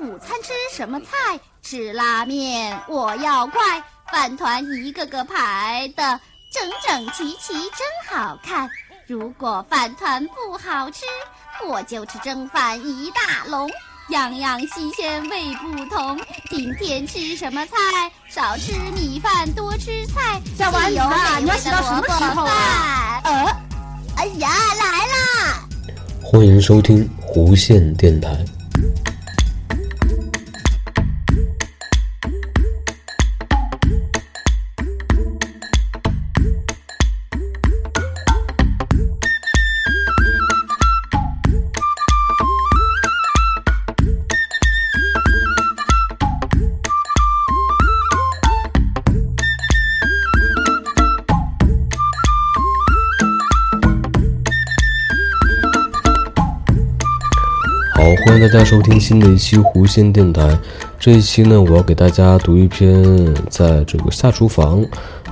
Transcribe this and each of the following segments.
午餐吃什么菜？吃拉面。我要快，饭团一个个排的整整齐齐，真好看。如果饭团不好吃，我就吃蒸饭一大笼，样样新鲜味不同。今天吃什么菜？少吃米饭，多吃菜。小丸子啊，你要洗到什么时候啊？呃，哎呀，来啦！欢迎收听弧线电台。大家收听新的一期弧线电台。这一期呢，我要给大家读一篇在这个下厨房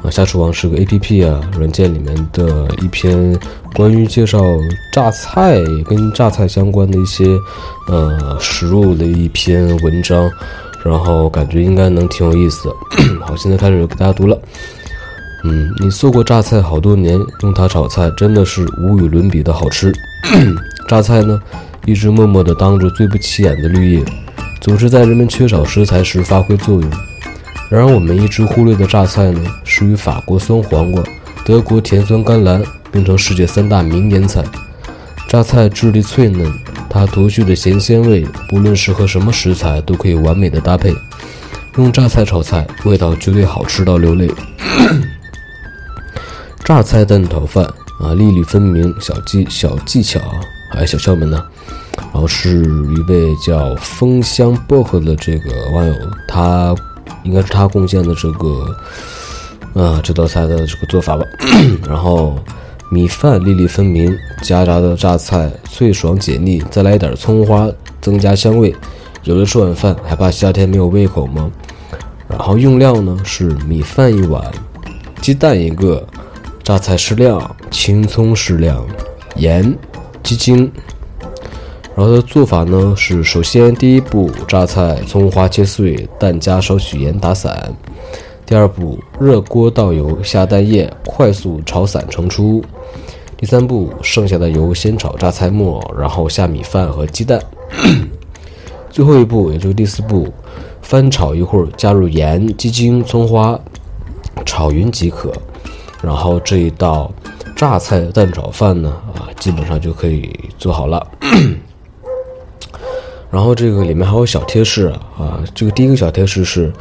啊，下厨房是个 A P P 啊软件里面的一篇关于介绍榨菜跟榨菜相关的一些呃食物的一篇文章，然后感觉应该能挺有意思的。好，现在开始给大家读了。嗯，你做过榨菜好多年，用它炒菜真的是无与伦比的好吃。榨菜呢？一直默默地当着最不起眼的绿叶，总是在人们缺少食材时发挥作用。然而，我们一直忽略的榨菜呢，是与法国酸黄瓜、德国甜酸甘蓝并称世界三大名腌菜。榨菜质地脆嫩，它独具的咸鲜味，不论是和什么食材都可以完美的搭配。用榨菜炒菜，味道绝对好吃到流泪。榨菜蛋炒饭啊，粒粒分明，小技小技巧，还有小窍门呢。然后是一位叫风香薄荷的这个网友，他应该是他贡献的这个，啊这道菜的这个做法吧。然后米饭粒粒分明，夹杂的榨菜脆爽解腻，再来一点葱花增加香味。有了吃晚饭，还怕夏天没有胃口吗？然后用料呢是米饭一碗，鸡蛋一个，榨菜适量，青葱适量，盐，鸡精。然后的做法呢是：首先第一步，榨菜、葱花切碎，蛋加少许盐打散。第二步，热锅倒油，下蛋液，快速炒散盛出。第三步，剩下的油先炒榨菜末，然后下米饭和鸡蛋。最后一步，也就是第四步，翻炒一会儿，加入盐、鸡精、葱花，炒匀即可。然后这一道榨菜蛋炒饭呢，啊，基本上就可以做好了。然后这个里面还有小贴士啊，这个第一个小贴士是，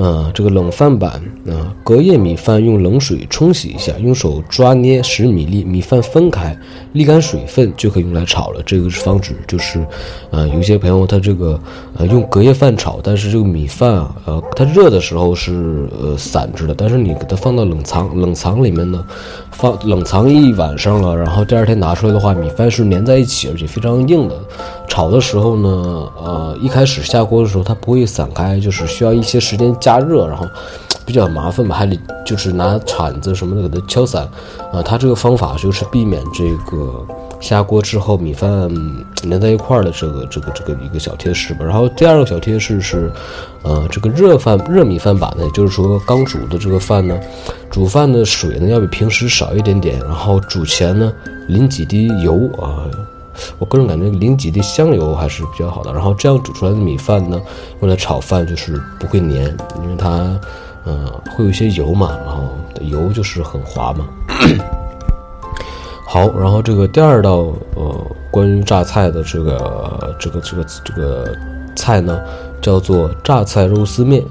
呃，这个冷饭板啊，隔夜米饭用冷水冲洗一下，用手抓捏使米粒米饭分开，沥干水分就可以用来炒了。这个是防止就是，呃，有些朋友他这个呃用隔夜饭炒，但是这个米饭啊，呃，它热的时候是呃散着的，但是你给它放到冷藏冷藏里面呢，放冷藏一晚上了，然后第二天拿出来的话，米饭是粘在一起，而且非常硬的。炒的时候呢，呃，一开始下锅的时候它不会散开，就是需要一些时间加热，然后比较麻烦吧，还得就是拿铲子什么的给它敲散。啊，它这个方法就是避免这个下锅之后米饭粘在一块儿的这个这个这个一个小贴士吧。然后第二个小贴士是，呃，这个热饭热米饭吧呢，也就是说刚煮的这个饭呢，煮饭的水呢要比平时少一点点，然后煮前呢淋几滴油啊。我个人感觉淋几滴香油还是比较好的，然后这样煮出来的米饭呢，用来炒饭就是不会粘，因为它，呃，会有一些油嘛，然后油就是很滑嘛。好，然后这个第二道呃关于榨菜的这个这个这个这个菜呢，叫做榨菜肉丝面，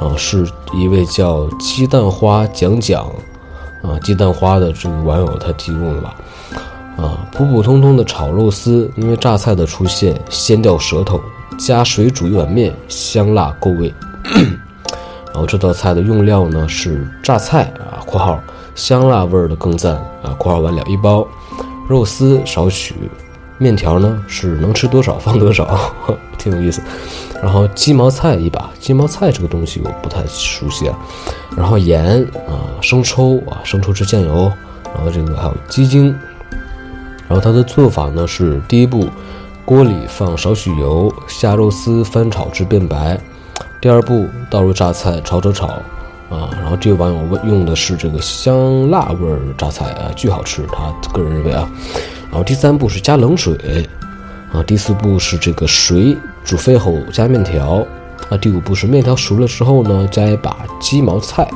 啊，是一位叫鸡蛋花讲讲，啊，鸡蛋花的这个网友他提供的吧。啊，普普通通的炒肉丝，因为榨菜的出现，鲜掉舌头。加水煮一碗面，香辣够味。然后这道菜的用料呢是榨菜啊（括号香辣味儿的更赞啊）（括号完了）一包，肉丝少许，面条呢是能吃多少放多少，挺有意思。然后鸡毛菜一把，鸡毛菜这个东西我不太熟悉啊。然后盐啊，生抽啊，生抽汁酱油，然后这个还有鸡精。然后它的做法呢是：第一步，锅里放少许油，下肉丝翻炒至变白。第二步，倒入榨菜，炒炒炒，啊，然后这位网友问用的是这个香辣味儿榨菜啊，巨好吃，他个人认为啊。然后第三步是加冷水，啊，第四步是这个水煮沸后加面条，啊，第五步是面条熟了之后呢，加一把鸡毛菜，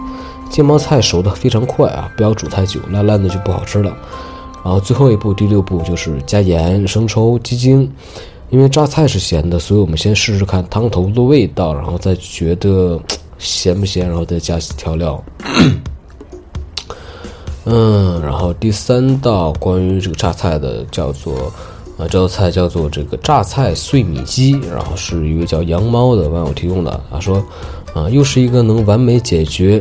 鸡毛菜熟的非常快啊，不要煮太久，烂烂的就不好吃了。然后最后一步，第六步就是加盐、生抽、鸡精。因为榨菜是咸的，所以我们先试试看汤头的味道，然后再觉得咸不咸，然后再加调料。嗯，然后第三道关于这个榨菜的叫做，呃，这道菜叫做这个榨菜碎米鸡，然后是一位叫羊猫的网友提供的。他说，啊，又是一个能完美解决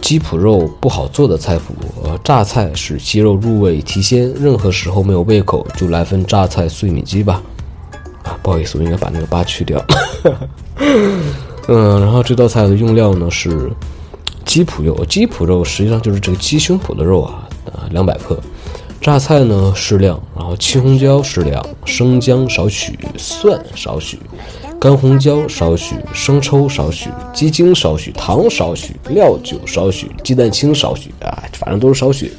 鸡脯肉不好做的菜谱。呃，榨菜使鸡肉入味提鲜，任何时候没有胃口就来份榨菜碎米鸡吧。啊不好意思，我应该把那个八去掉。嗯，然后这道菜的用料呢是鸡脯肉，鸡脯肉实际上就是这个鸡胸脯的肉啊，啊，两百克。榨菜呢适量，然后青红椒适量，生姜少许，蒜少许，干红椒少许，生抽少许，鸡精少许，糖少许，料酒少许，鸡蛋清少许啊，反正都是少许。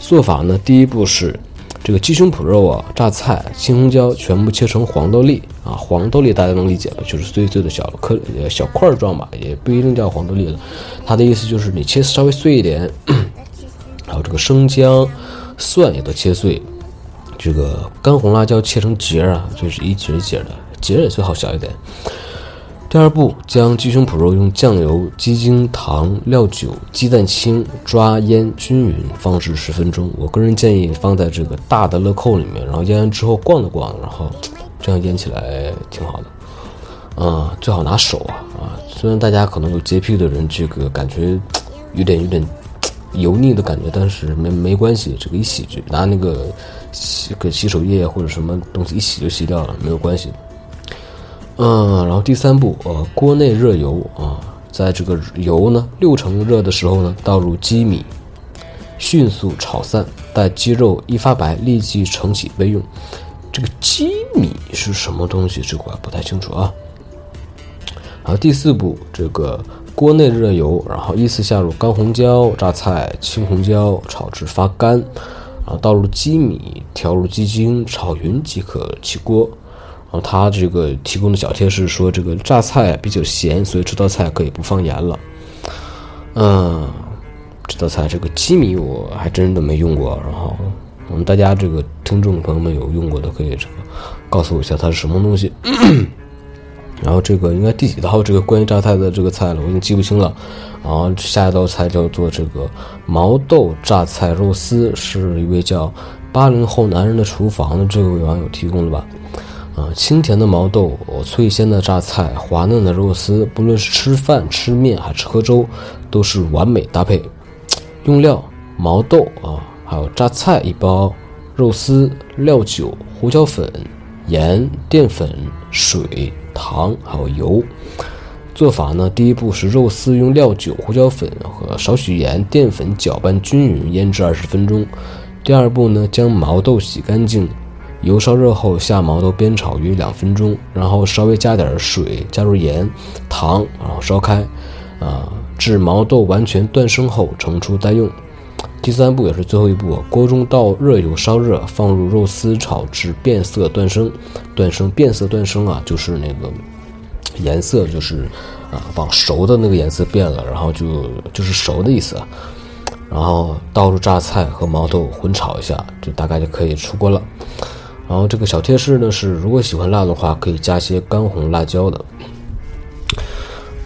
做法呢，第一步是。这个鸡胸脯肉啊，榨菜、青红椒全部切成黄豆粒啊，黄豆粒大家能理解吧？就是碎碎的小颗小块状吧，也不一定叫黄豆粒了。它的意思就是你切稍微碎一点，然后这个生姜、蒜也都切碎，这个干红辣椒切成节啊，就是一节一节的，节也最好小一点。第二步，将鸡胸脯肉用酱油、鸡精、糖、料酒、鸡蛋清抓腌均匀，放置十分钟。我个人建议放在这个大的乐扣里面，然后腌完之后逛了逛，然后这样腌起来挺好的。嗯，最好拿手啊啊！虽然大家可能有洁癖的人，这个感觉有点有点油腻的感觉，但是没没关系，这个一洗就拿那个洗个洗手液或者什么东西一洗就洗掉了，没有关系。嗯，然后第三步，呃，锅内热油啊，在这个油呢六成热的时候呢，倒入鸡米，迅速炒散，待鸡肉一发白，立即盛起备用。这个鸡米是什么东西？这个不太清楚啊。然后第四步，这个锅内热油，然后依次下入干红椒、榨菜、青红椒，炒至发干，然后倒入鸡米，调入鸡精，炒匀即可起锅。然后他这个提供的小贴士说，这个榨菜比较咸，所以这道菜可以不放盐了。嗯，这道菜这个鸡米我还真的没用过。然后我们大家这个听众朋友们有用过的，可以这个告诉我一下它是什么东西。然后这个应该第几道这个关于榨菜的这个菜了，我已经记不清了。然后下一道菜叫做这个毛豆榨菜肉丝，是一位叫八零后男人的厨房的这位网友提供的吧。啊，清甜的毛豆，脆鲜的榨菜，滑嫩的肉丝，不论是吃饭、吃面还是喝粥，都是完美搭配。用料：毛豆啊，还有榨菜一包，肉丝、料酒、胡椒粉、盐、淀粉、水、糖，还有油。做法呢，第一步是肉丝用料酒、胡椒粉和少许盐、淀粉搅拌均匀，腌制二十分钟。第二步呢，将毛豆洗干净。油烧热后，下毛豆煸炒约两分钟，然后稍微加点水，加入盐、糖，然后烧开，啊，至毛豆完全断生后盛出待用。第三步也是最后一步，锅中倒热油烧热，放入肉丝炒至变色断生。断生变色断生啊，就是那个颜色就是啊往熟的那个颜色变了，然后就就是熟的意思。然后倒入榨菜和毛豆混炒一下，就大概就可以出锅了。然后这个小贴士呢是，如果喜欢辣的话，可以加些干红辣椒的。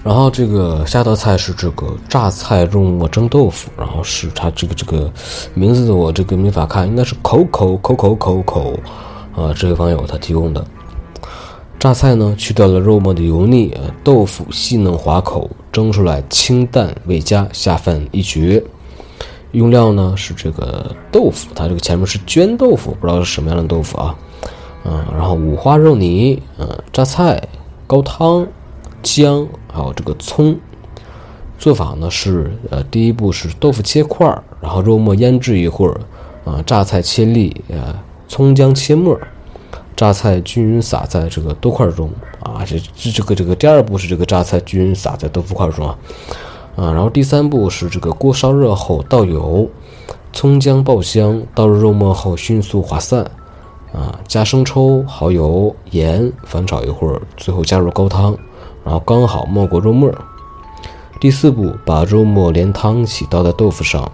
然后这个下道菜是这个榨菜肉末蒸豆腐，然后是它这个这个名字我这个没法看，应该是口口口口口口啊，这位网友他提供的。榨菜呢去掉了肉末的油腻，豆腐细嫩滑口，蒸出来清淡味佳，下饭一绝。用料呢是这个豆腐，它这个前面是绢豆腐，不知道是什么样的豆腐啊，嗯，然后五花肉泥，嗯，榨菜，高汤，姜，还有这个葱。做法呢是，呃，第一步是豆腐切块儿，然后肉末腌制一会儿，啊，榨菜切粒，呃，葱姜切末，榨菜均匀撒在这个豆块中啊，这这这个这个第二步是这个榨菜均匀撒在豆腐块中啊，啊，然后第三步是这个锅烧热后倒油，葱姜爆香，倒入肉末后迅速划散，啊，加生抽、蚝油、盐，翻炒一会儿，最后加入高汤，然后刚好没过肉末。第四步，把肉末连汤一起倒在豆腐上。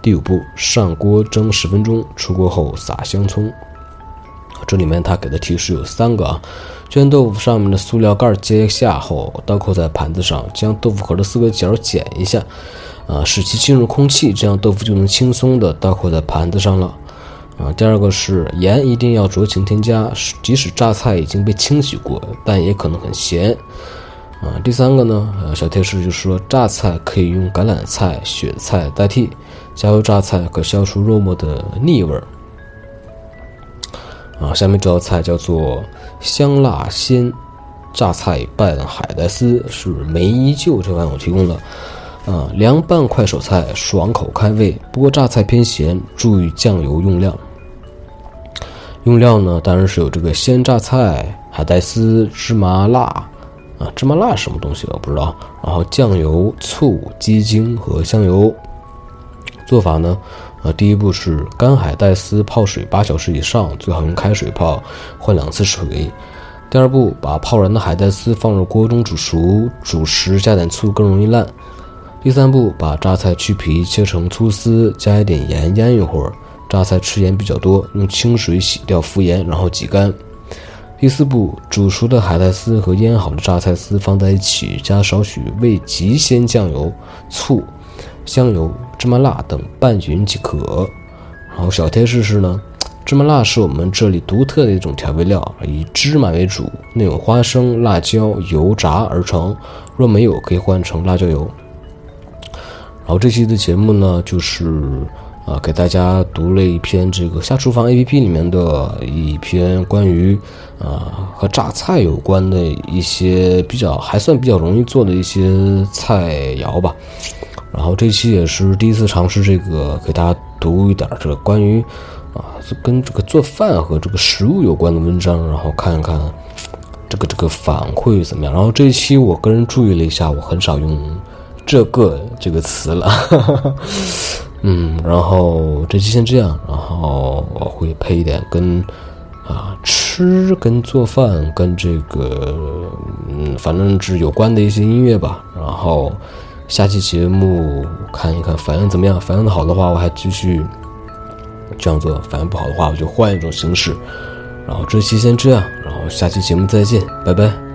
第五步，上锅蒸十分钟，出锅后撒香葱。这里面它给的提示有三个啊：将豆腐上面的塑料盖揭下后，倒扣在盘子上，将豆腐壳的四个角剪一下，啊，使其进入空气，这样豆腐就能轻松的倒扣在盘子上了。啊，第二个是盐一定要酌情添加，即使榨菜已经被清洗过，但也可能很咸。啊，第三个呢，呃，小贴士就是说，榨菜可以用橄榄菜、雪菜代替，加油榨菜可消除肉末的腻味儿。啊，下面这道菜叫做香辣鲜榨菜拌海带丝，是梅依旧这碗我提供的。啊，凉拌快手菜，爽口开胃。不过榨菜偏咸，注意酱油用量。用料呢，当然是有这个鲜榨菜、海带丝、芝麻辣。啊，芝麻辣什么东西我不知道。然后酱油、醋、鸡精和香油。做法呢，呃，第一步是干海带丝泡水八小时以上，最好用开水泡，换两次水。第二步，把泡软的海带丝放入锅中煮熟，煮时加点醋更容易烂。第三步，把榨菜去皮切成粗丝，加一点盐腌一会儿。榨菜吃盐比较多，用清水洗掉浮盐，然后挤干。第四步，煮熟的海带丝和腌好的榨菜丝放在一起，加少许味极鲜酱油、醋、香油、芝麻辣等拌匀即可。然后小贴士是呢，芝麻辣是我们这里独特的一种调味料，以芝麻为主，内有花生、辣椒、油炸而成。若没有，可以换成辣椒油。然后这期的节目呢，就是。啊，给大家读了一篇这个下厨房 APP 里面的一篇关于啊和榨菜有关的一些比较还算比较容易做的一些菜肴吧。然后这期也是第一次尝试这个，给大家读一点这个关于啊跟这个做饭和这个食物有关的文章，然后看一看这个这个反馈怎么样。然后这一期我个人注意了一下，我很少用这个这个词了。嗯，然后这期先这样，然后我会配一点跟啊吃、跟做饭、跟这个嗯，反正是有关的一些音乐吧。然后下期节目看一看反应怎么样，反应的好的话，我还继续这样做；反应不好的话，我就换一种形式。然后这期先这样，然后下期节目再见，拜拜。